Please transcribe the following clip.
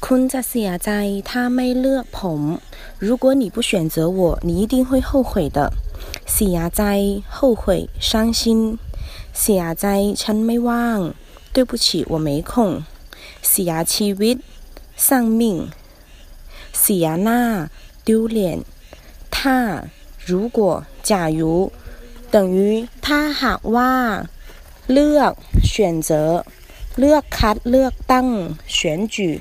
困在西牙在，他没乐捧。如果你不选择我，你一定会后悔的。西牙在后悔伤心。西牙在，陈没忘，对不起，我没空。西牙，弃位，丧命。西牙那丢脸。他如果假如等于他喊哇。เลือก选择，เลือ选举。